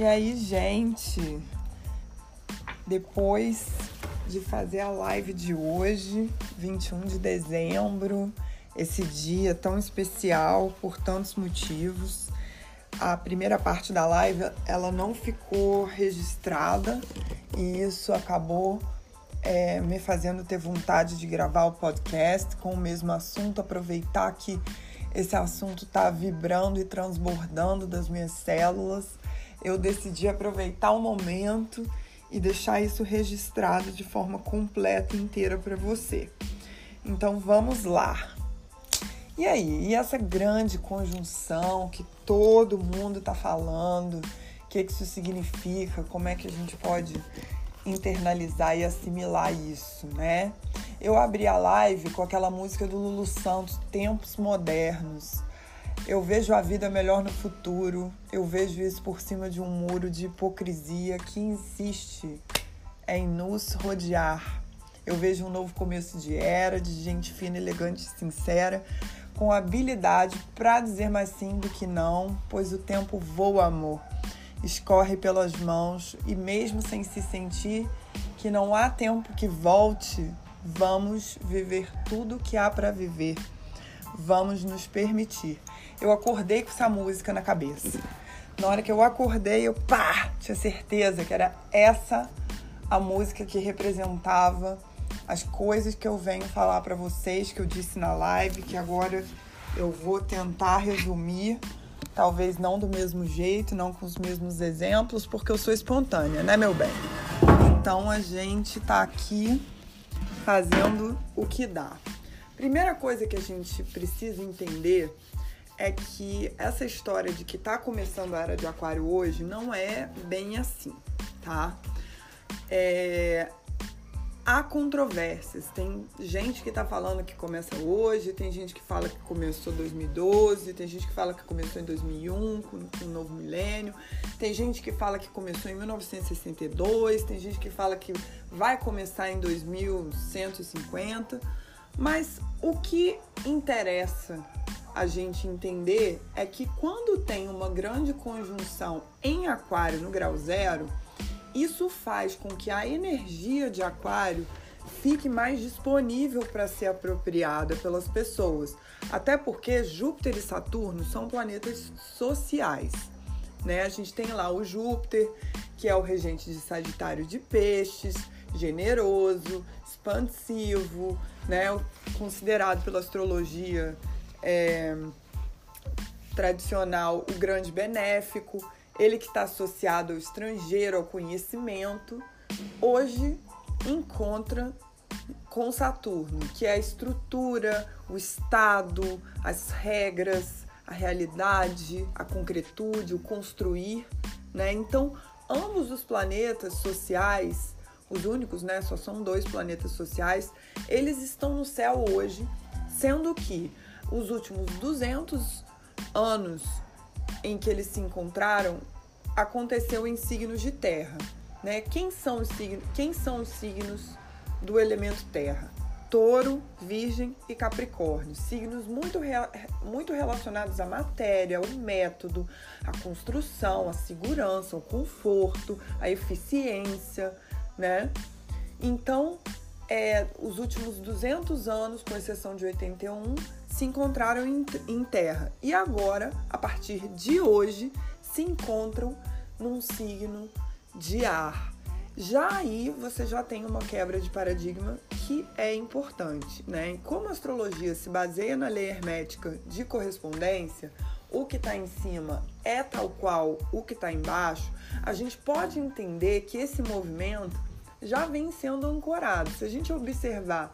E aí, gente, depois de fazer a live de hoje, 21 de dezembro, esse dia tão especial por tantos motivos. A primeira parte da live ela não ficou registrada e isso acabou é, me fazendo ter vontade de gravar o podcast com o mesmo assunto, aproveitar que esse assunto está vibrando e transbordando das minhas células. Eu decidi aproveitar o momento e deixar isso registrado de forma completa e inteira para você. Então vamos lá. E aí, e essa grande conjunção que todo mundo está falando, o que, que isso significa, como é que a gente pode internalizar e assimilar isso, né? Eu abri a live com aquela música do Lulu Santos, Tempos Modernos. Eu vejo a vida melhor no futuro, eu vejo isso por cima de um muro de hipocrisia que insiste em nos rodear. Eu vejo um novo começo de era, de gente fina, elegante e sincera, com habilidade para dizer mais sim do que não, pois o tempo voa, amor escorre pelas mãos e, mesmo sem se sentir que não há tempo que volte, vamos viver tudo que há para viver. Vamos nos permitir. Eu acordei com essa música na cabeça. Na hora que eu acordei, eu pá, tinha certeza que era essa a música que representava as coisas que eu venho falar para vocês, que eu disse na live, que agora eu vou tentar resumir Talvez não do mesmo jeito, não com os mesmos exemplos, porque eu sou espontânea, né, meu bem? Então a gente tá aqui fazendo o que dá. Primeira coisa que a gente precisa entender é que essa história de que tá começando a era de aquário hoje não é bem assim, tá? É, há controvérsias. Tem gente que está falando que começa hoje, tem gente que fala que começou em 2012, tem gente que fala que começou em 2001, com, com o novo milênio, tem gente que fala que começou em 1962, tem gente que fala que vai começar em 2150. Mas o que interessa a gente entender é que quando tem uma grande conjunção em Aquário no grau zero, isso faz com que a energia de Aquário fique mais disponível para ser apropriada pelas pessoas. Até porque Júpiter e Saturno são planetas sociais. Né? A gente tem lá o Júpiter, que é o regente de Sagitário de Peixes, generoso, expansivo, né? considerado pela astrologia é, tradicional o grande benéfico ele que está associado ao estrangeiro, ao conhecimento, hoje encontra com Saturno, que é a estrutura, o estado, as regras, a realidade, a concretude, o construir, né? Então, ambos os planetas sociais, os únicos, né, só são dois planetas sociais, eles estão no céu hoje, sendo que os últimos 200 anos em que eles se encontraram aconteceu em signos de terra. Né? Quem, são os signos, quem são os signos do elemento terra? Touro, Virgem e Capricórnio. Signos muito, muito relacionados à matéria, ao método, à construção, à segurança, ao conforto, à eficiência, né? Então, é, os últimos 200 anos, com exceção de 81, se encontraram em, em terra. E agora, a partir de hoje, se encontram num signo de ar. Já aí você já tem uma quebra de paradigma que é importante, né? Como a astrologia se baseia na lei hermética de correspondência, o que está em cima é tal qual o que está embaixo, a gente pode entender que esse movimento já vem sendo ancorado. Se a gente observar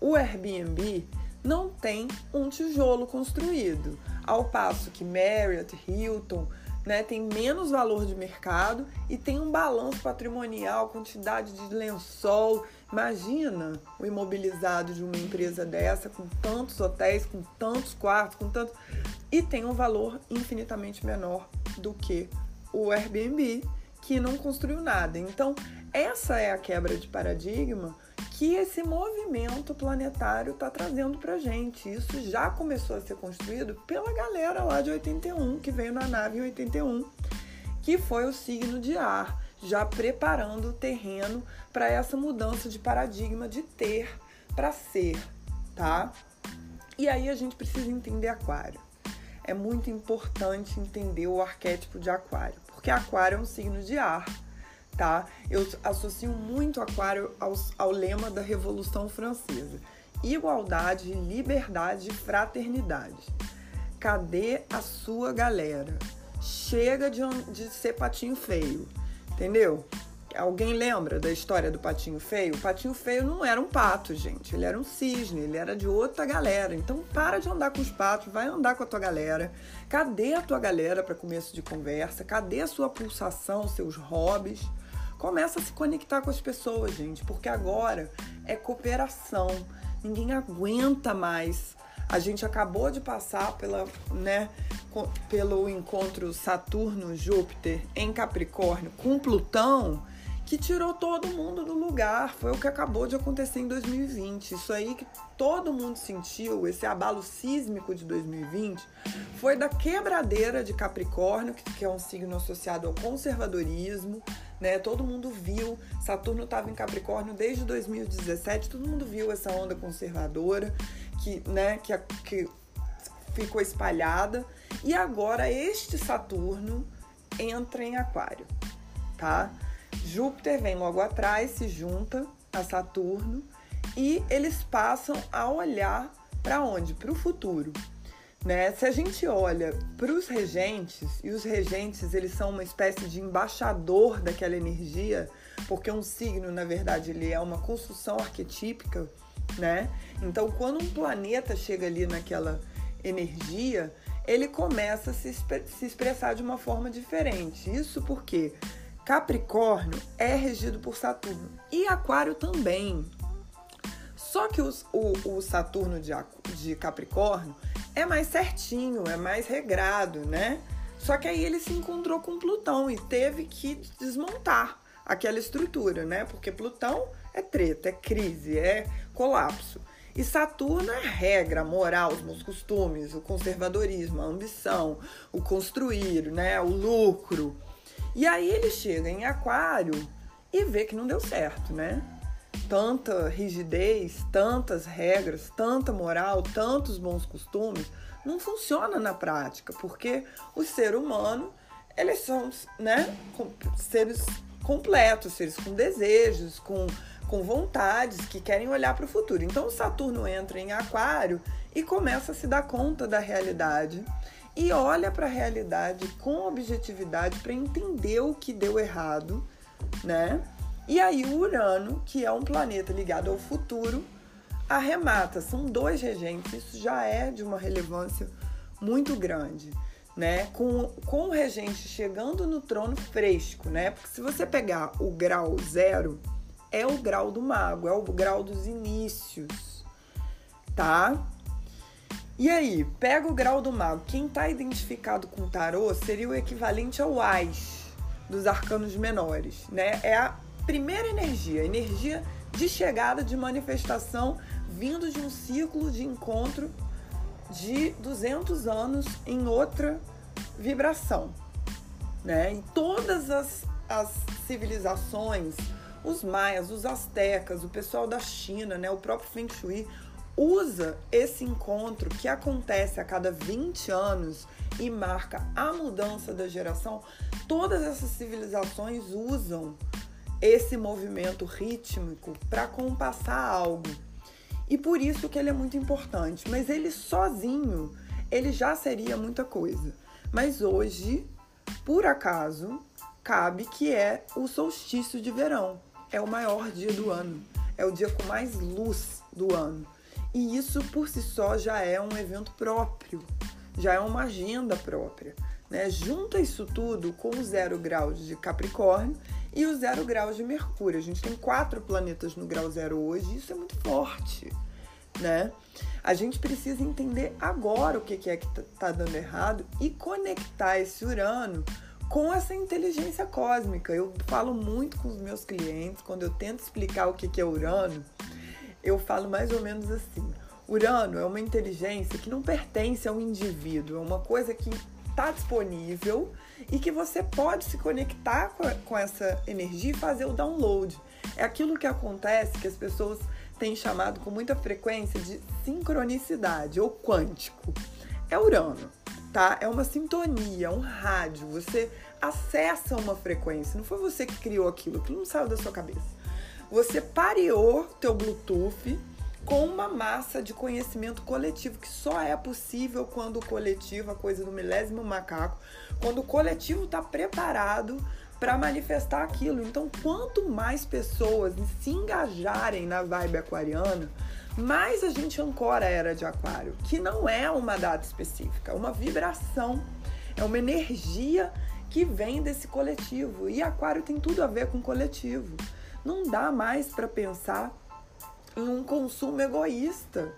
o Airbnb, não tem um tijolo construído, ao passo que Marriott, Hilton né, tem menos valor de mercado e tem um balanço patrimonial, quantidade de lençol. Imagina o imobilizado de uma empresa dessa, com tantos hotéis, com tantos quartos, com tanto. E tem um valor infinitamente menor do que o Airbnb, que não construiu nada. Então, essa é a quebra de paradigma que esse movimento planetário está trazendo para gente. Isso já começou a ser construído pela galera lá de 81, que veio na nave em 81. que foi o signo de ar, já preparando o terreno para essa mudança de paradigma de ter para ser, tá? E aí a gente precisa entender Aquário. É muito importante entender o arquétipo de Aquário, porque Aquário é um signo de ar, tá? Eu associo muito Aquário ao, ao lema da Revolução Francesa: igualdade, liberdade e fraternidade. Cadê a sua galera? Chega de, de ser patinho feio, entendeu? Alguém lembra da história do patinho feio? O patinho feio não era um pato, gente. Ele era um cisne, ele era de outra galera. Então para de andar com os patos, vai andar com a tua galera. Cadê a tua galera para começo de conversa? Cadê a sua pulsação, seus hobbies? Começa a se conectar com as pessoas, gente, porque agora é cooperação. Ninguém aguenta mais. A gente acabou de passar pela, né, pelo encontro Saturno-Júpiter em Capricórnio com Plutão que tirou todo mundo do lugar. Foi o que acabou de acontecer em 2020. Isso aí que todo mundo sentiu, esse abalo sísmico de 2020, foi da quebradeira de Capricórnio, que é um signo associado ao conservadorismo. Né? Todo mundo viu, Saturno estava em Capricórnio desde 2017, todo mundo viu essa onda conservadora que, né, que, que ficou espalhada. E agora este Saturno entra em Aquário, tá? Júpiter vem logo atrás, se junta a Saturno e eles passam a olhar para onde? Para o futuro. Né? Se a gente olha para os regentes, e os regentes eles são uma espécie de embaixador daquela energia, porque um signo, na verdade, ele é uma construção arquetípica, né? Então, quando um planeta chega ali naquela energia, ele começa a se, se expressar de uma forma diferente. Isso porque Capricórnio é regido por Saturno e Aquário também. Só que os, o, o, Saturno de, de Capricórnio é mais certinho, é mais regrado, né? Só que aí ele se encontrou com Plutão e teve que desmontar aquela estrutura, né? Porque Plutão é treta, é crise, é colapso. E Saturno é regra, moral, os bons costumes, o conservadorismo, a ambição, o construir, né? O lucro. E aí ele chega em Aquário e vê que não deu certo, né? Tanta rigidez, tantas regras, tanta moral, tantos bons costumes, não funciona na prática, porque o ser humano, eles são, né, seres completos, seres com desejos, com, com vontades, que querem olhar para o futuro. Então, Saturno entra em Aquário e começa a se dar conta da realidade e olha para a realidade com objetividade para entender o que deu errado, né? E aí Urano, que é um planeta ligado ao futuro, arremata. São dois regentes, isso já é de uma relevância muito grande, né? Com, com o regente chegando no trono fresco, né? Porque se você pegar o grau zero, é o grau do mago, é o grau dos inícios, tá? E aí, pega o grau do mago. Quem está identificado com tarô seria o equivalente ao Ais dos arcanos menores, né? É a primeira energia, energia de chegada, de manifestação, vindo de um ciclo de encontro de 200 anos em outra vibração, né? E todas as, as civilizações, os maias, os astecas, o pessoal da China, né? O próprio Feng Shui, usa esse encontro que acontece a cada 20 anos e marca a mudança da geração, todas essas civilizações usam esse movimento rítmico para compassar algo. E por isso que ele é muito importante, mas ele sozinho, ele já seria muita coisa. Mas hoje, por acaso, cabe que é o solstício de verão. É o maior dia do ano. É o dia com mais luz do ano. E isso por si só já é um evento próprio, já é uma agenda própria. Né? Junta isso tudo com o zero grau de Capricórnio e o zero grau de Mercúrio. A gente tem quatro planetas no grau zero hoje, isso é muito forte. Né? A gente precisa entender agora o que é que tá, tá dando errado e conectar esse Urano com essa inteligência cósmica. Eu falo muito com os meus clientes quando eu tento explicar o que é Urano eu falo mais ou menos assim: Urano é uma inteligência que não pertence ao indivíduo, é uma coisa que está disponível e que você pode se conectar com, essa energia e fazer o download. É aquilo que acontece que as pessoas têm chamado com muita frequência de sincronicidade ou quântico. É Urano, tá? É uma sintonia, um rádio. Você acessa uma frequência. Não foi você que criou aquilo, aquilo não saiu da sua cabeça. Você pareou teu Bluetooth com uma massa de conhecimento coletivo que só é possível quando o coletivo, a coisa do milésimo macaco, quando o coletivo está preparado para manifestar aquilo. Então, quanto mais pessoas se engajarem na vibe aquariana, mais a gente ancora a era de aquário, que não é uma data específica, é uma vibração, é uma energia que vem desse coletivo. E aquário tem tudo a ver com coletivo. Não dá mais para pensar em um consumo egoísta,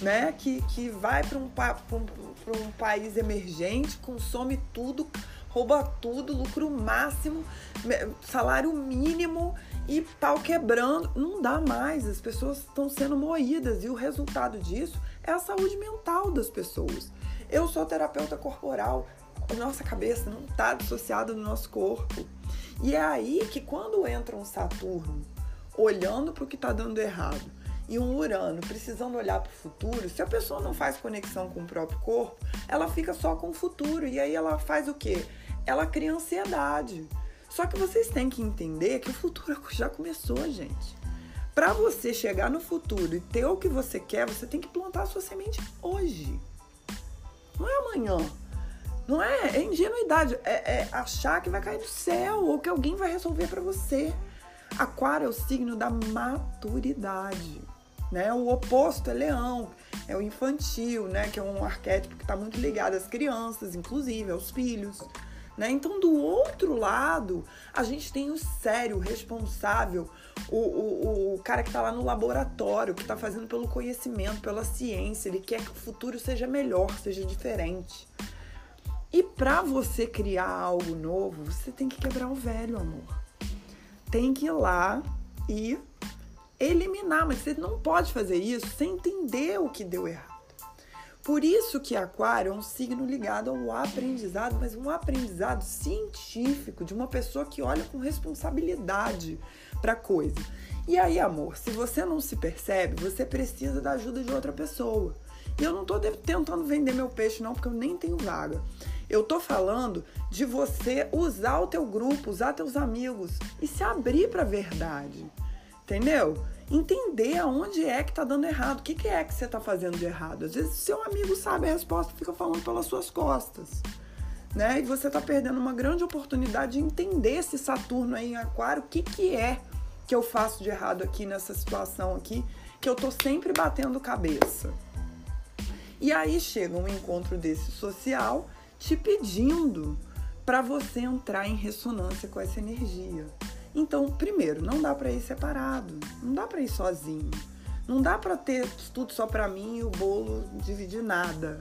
né? Que, que vai para um, um, um país emergente, consome tudo, rouba tudo, lucro máximo, salário mínimo e pau quebrando. Não dá mais, as pessoas estão sendo moídas e o resultado disso é a saúde mental das pessoas. Eu sou terapeuta corporal, nossa cabeça não está dissociada do nosso corpo. E é aí que quando entra um Saturno olhando para o que está dando errado e um Urano precisando olhar para o futuro, se a pessoa não faz conexão com o próprio corpo, ela fica só com o futuro e aí ela faz o quê? Ela cria ansiedade. Só que vocês têm que entender que o futuro já começou, gente. Para você chegar no futuro e ter o que você quer, você tem que plantar a sua semente hoje. Não é amanhã. Não é, é ingenuidade, é, é achar que vai cair do céu ou que alguém vai resolver para você. Aquário é o signo da maturidade, né? O oposto é leão, é o infantil, né? Que é um arquétipo que está muito ligado às crianças, inclusive aos filhos. Né? Então, do outro lado, a gente tem o sério, o responsável, o, o, o cara que está lá no laboratório, que está fazendo pelo conhecimento, pela ciência, ele quer que o futuro seja melhor, seja diferente. E para você criar algo novo, você tem que quebrar o velho, amor tem que ir lá e eliminar, mas você não pode fazer isso sem entender o que deu errado. Por isso que Aquário é um signo ligado ao aprendizado, mas um aprendizado científico de uma pessoa que olha com responsabilidade para coisa. E aí, amor, se você não se percebe, você precisa da ajuda de outra pessoa. E eu não estou tentando vender meu peixe não, porque eu nem tenho vaga. Eu tô falando de você usar o teu grupo, usar teus amigos e se abrir para a verdade. Entendeu? Entender aonde é que tá dando errado, o que, que é que você tá fazendo de errado. Às vezes seu amigo sabe a resposta, fica falando pelas suas costas. Né? E você tá perdendo uma grande oportunidade de entender esse Saturno aí em Aquário, o que que é que eu faço de errado aqui nessa situação aqui, que eu tô sempre batendo cabeça. E aí chega um encontro desse social te pedindo para você entrar em ressonância com essa energia. Então, primeiro, não dá para ir separado, não dá para ir sozinho. Não dá para ter tudo só para mim e o bolo dividir nada.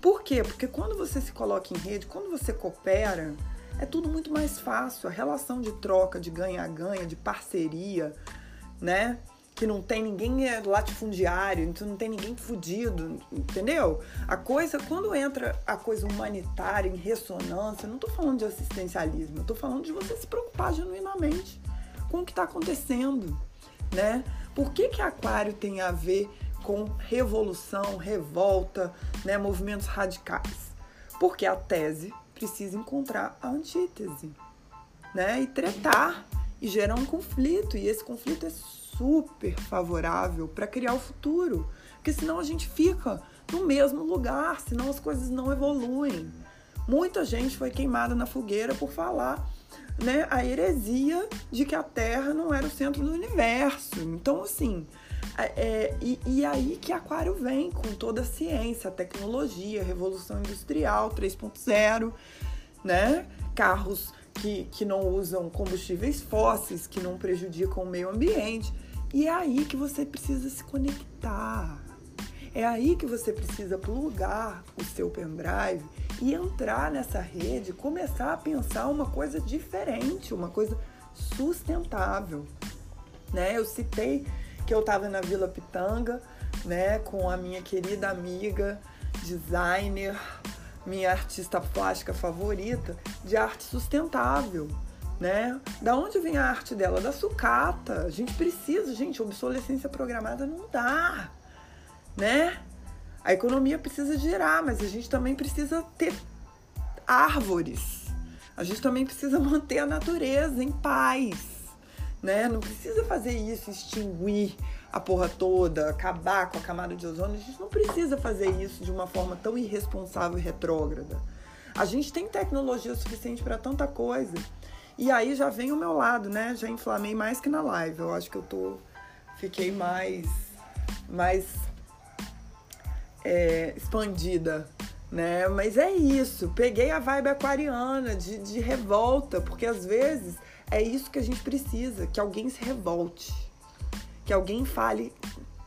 Por quê? Porque quando você se coloca em rede, quando você coopera, é tudo muito mais fácil. A relação de troca, de ganha-ganha, de parceria, né? Que não tem ninguém é latifundiário, então não tem ninguém fudido, entendeu? A coisa, quando entra a coisa humanitária em ressonância, não tô falando de assistencialismo, eu tô falando de você se preocupar genuinamente com o que está acontecendo, né? Por que que aquário tem a ver com revolução, revolta, né, movimentos radicais? Porque a tese precisa encontrar a antítese, né? E tretar e gerar um conflito, e esse conflito é super favorável para criar o futuro, porque senão a gente fica no mesmo lugar, senão as coisas não evoluem. Muita gente foi queimada na fogueira por falar né, a heresia de que a Terra não era o centro do universo. Então, assim, é, e, e, aí que Aquário vem com toda a ciência, a tecnologia, a revolução industrial 3.0, né? Carros que, que não usam combustíveis fósseis, que não prejudicam o meio ambiente. E é aí que você precisa se conectar. É aí que você precisa plugar o seu pendrive e entrar nessa rede, começar a pensar uma coisa diferente, uma coisa sustentável. Né? Eu citei que eu estava na Vila Pitanga, né, com a minha querida amiga, designer, minha artista plástica favorita, de arte sustentável. Né? Da onde vem a arte dela? Da sucata. A gente precisa, gente, obsolescência programada não dá, né? A economia precisa girar, mas a gente também precisa ter árvores. A gente também precisa manter a natureza em paz, né? Não precisa fazer isso, extinguir a porra toda, acabar com a camada de ozônio. A gente não precisa fazer isso de uma forma tão irresponsável e retrógrada. A gente tem tecnologia suficiente para tanta coisa. E aí já vem o meu lado, né? Já inflamei mais que na live. Eu acho que eu tô fiquei mais mais é, expandida, né? Mas é isso, peguei a vibe aquariana de, de revolta, porque às vezes é isso que a gente precisa, que alguém se revolte, que alguém fale,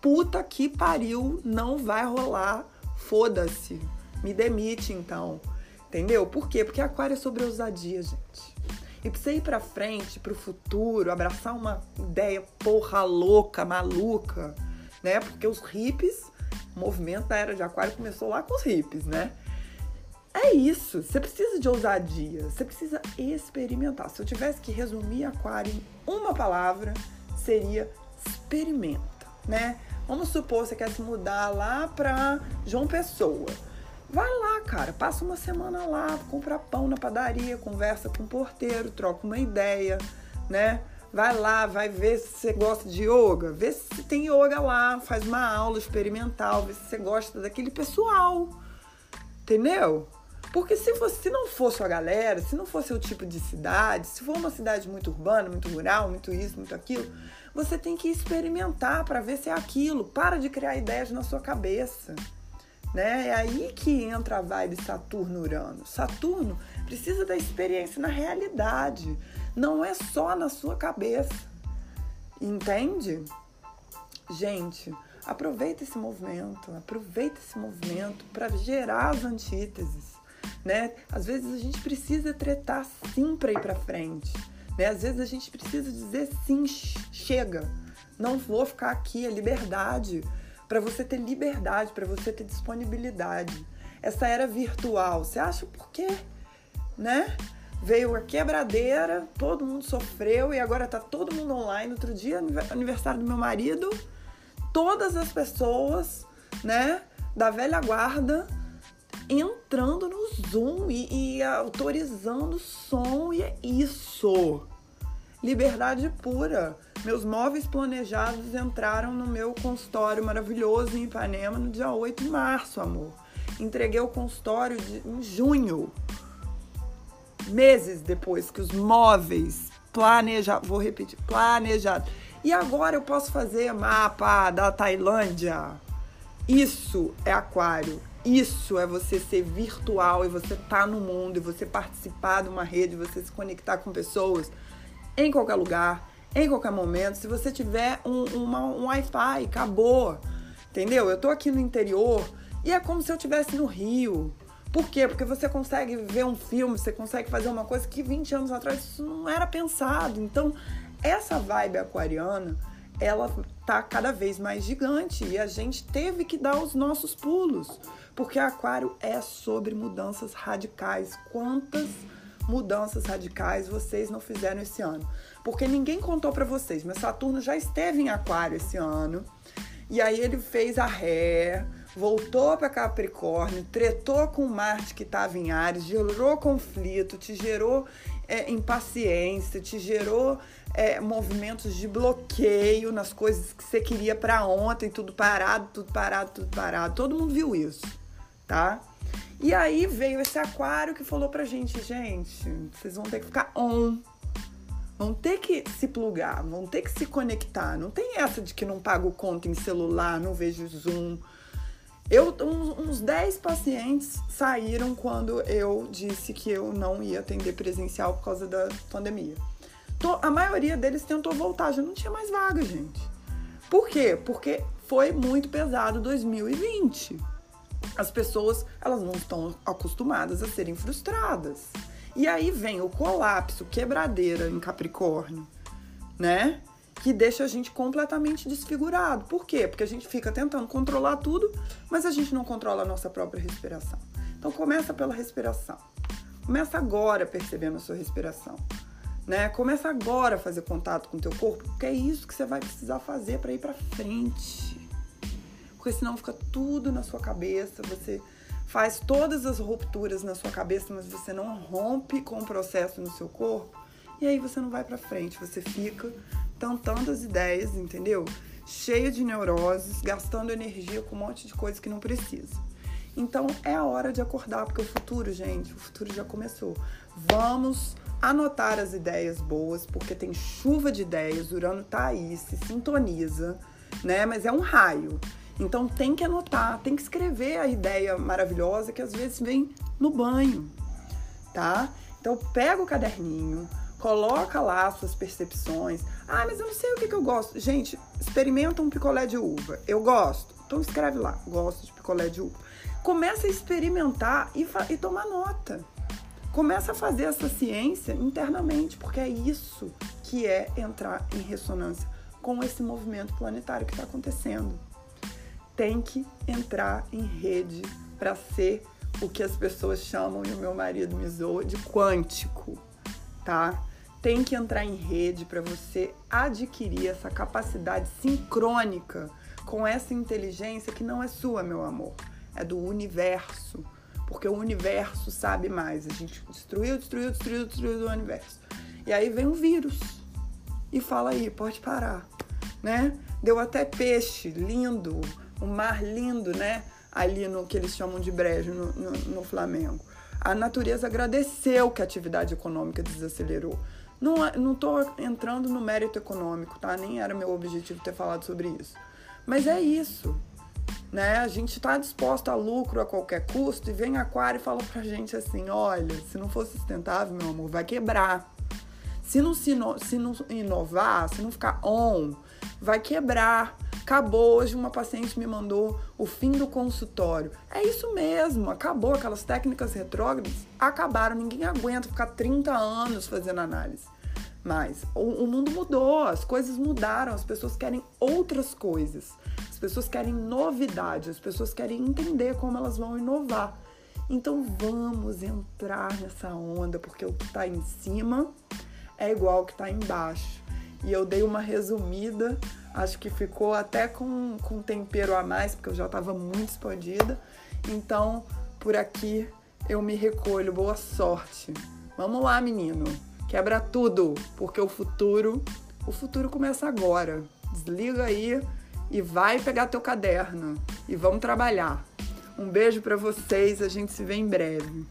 puta que pariu, não vai rolar, foda-se, me demite então, entendeu? Por quê? Porque aquário é sobre ousadia, gente. E pra você ir pra frente, pro futuro, abraçar uma ideia porra louca, maluca, né? Porque os hippies o movimento da era de aquário começou lá com os hippies, né? É isso. Você precisa de ousadia. Você precisa experimentar. Se eu tivesse que resumir aquário em uma palavra, seria experimenta, né? Vamos supor que você quer se mudar lá para João Pessoa. Vai lá, cara, passa uma semana lá, compra pão na padaria, conversa com o porteiro, troca uma ideia, né? Vai lá, vai ver se você gosta de yoga, vê se tem yoga lá, faz uma aula experimental, vê se você gosta daquele pessoal. Entendeu? Porque se, se não fosse a galera, se não fosse o tipo de cidade, se for uma cidade muito urbana, muito rural, muito isso, muito aquilo, você tem que experimentar para ver se é aquilo. Para de criar ideias na sua cabeça. Né? É aí que entra a vibe Saturno-Urano. Saturno precisa da experiência na realidade não é só na sua cabeça. Entende? Gente, aproveita esse movimento, aproveita esse movimento para gerar as antíteses, né? Às vezes a gente precisa tretar sim para ir para frente, né? Às vezes a gente precisa dizer sim, chega. Não vou ficar aqui, é liberdade, para você ter liberdade, para você ter disponibilidade. Essa era virtual, você acha por quê? Né? veio a quebradeira, todo mundo sofreu e agora tá todo mundo online. Outro dia, aniversário do meu marido, todas as pessoas, né, da velha guarda entrando no Zoom e, e autorizando som e é isso. Liberdade pura. Meus móveis planejados entraram no meu consultório maravilhoso em Ipanema no dia 8 de março, amor. Entreguei o consultório de, em junho meses depois que os móveis planejados, vou repetir, planejados. E agora eu posso fazer mapa da Tailândia. Isso é aquário. Isso é você ser virtual e você estar tá no mundo e você participar de uma rede, você se conectar com pessoas em qualquer lugar, em qualquer momento. Se você tiver um, um Wi-Fi, acabou. Entendeu? Eu tô aqui no interior e é como se eu estivesse no Rio. Por quê? Porque você consegue ver um filme, você consegue fazer uma coisa que 20 anos atrás isso não era pensado. Então, essa vibe aquariana, ela tá cada vez mais gigante e a gente teve que dar os nossos pulos, porque aquário é sobre mudanças radicais. Quantas mudanças radicais vocês não fizeram esse ano? Porque ninguém contou para vocês, mas Saturno já esteve em aquário esse ano. E aí ele fez a ré, voltou para Capricórnio, tretou com Marte que estava em Ares, gerou conflito, te gerou é, impaciência, te gerou é, movimentos de bloqueio nas coisas que você queria para ontem, tudo parado, tudo parado, tudo parado. Todo mundo viu isso, tá? E aí veio esse aquário que falou pra gente, gente, vocês vão ter que ficar on. Vão ter que se plugar, vão ter que se conectar. Não tem essa de que não pago conta em celular, não vejo Zoom, eu, uns 10 pacientes saíram quando eu disse que eu não ia atender presencial por causa da pandemia. A maioria deles tentou voltar, já não tinha mais vaga, gente. Por quê? Porque foi muito pesado 2020. As pessoas, elas não estão acostumadas a serem frustradas. E aí vem o colapso, quebradeira em Capricórnio, né? que deixa a gente completamente desfigurado. Por quê? Porque a gente fica tentando controlar tudo, mas a gente não controla a nossa própria respiração. Então começa pela respiração. Começa agora percebendo a sua respiração. Né? Começa agora a fazer contato com o teu corpo, porque é isso que você vai precisar fazer para ir para frente. Porque senão fica tudo na sua cabeça, você faz todas as rupturas na sua cabeça, mas você não rompe com o processo no seu corpo, e aí você não vai para frente, você fica tentando as ideias, entendeu? Cheio de neuroses, gastando energia com um monte de coisa que não precisa. Então é a hora de acordar, porque o futuro, gente, o futuro já começou. Vamos anotar as ideias boas, porque tem chuva de ideias, o Urano tá aí, se sintoniza, né? Mas é um raio. Então tem que anotar, tem que escrever a ideia maravilhosa que às vezes vem no banho, tá? Então pega o caderninho, coloca lá suas percepções. Ah, mas eu não sei o que, que eu gosto. Gente, experimenta um picolé de uva. Eu gosto. Então escreve lá, gosto de picolé de uva. Começa a experimentar e, e tomar nota. Começa a fazer essa ciência internamente, porque é isso que é entrar em ressonância com esse movimento planetário que está acontecendo tem que entrar em rede para ser o que as pessoas chamam, e o meu marido me zoa, de quântico, tá? Tem que entrar em rede para você adquirir essa capacidade sincrônica com essa inteligência que não é sua, meu amor, é do universo. Porque o universo sabe mais. A gente destruiu, destruiu, destruiu, destruiu o universo. E aí vem um vírus e fala aí, pode parar, né? Deu até peixe lindo, um mar lindo, né? Ali no que eles chamam de brejo, no, no, no Flamengo. A natureza agradeceu que a atividade econômica desacelerou. Não, não tô entrando no mérito econômico, tá? Nem era meu objetivo ter falado sobre isso. Mas é isso. Né? A gente está disposto a lucro a qualquer custo e vem Aquário e fala pra gente assim: olha, se não for sustentável, meu amor, vai quebrar. Se não, se, se não inovar, se não ficar on, vai quebrar. Acabou. Hoje uma paciente me mandou o fim do consultório. É isso mesmo, acabou. Aquelas técnicas retrógradas acabaram. Ninguém aguenta ficar 30 anos fazendo análise. Mas o, o mundo mudou, as coisas mudaram, as pessoas querem outras coisas. As pessoas querem novidade, as pessoas querem entender como elas vão inovar. Então vamos entrar nessa onda, porque o que está em cima é igual ao que está embaixo. E eu dei uma resumida Acho que ficou até com, com tempero a mais, porque eu já estava muito expandida. Então, por aqui eu me recolho. Boa sorte. Vamos lá, menino. Quebra tudo, porque o futuro, o futuro começa agora. Desliga aí e vai pegar teu caderno e vamos trabalhar. Um beijo para vocês, a gente se vê em breve.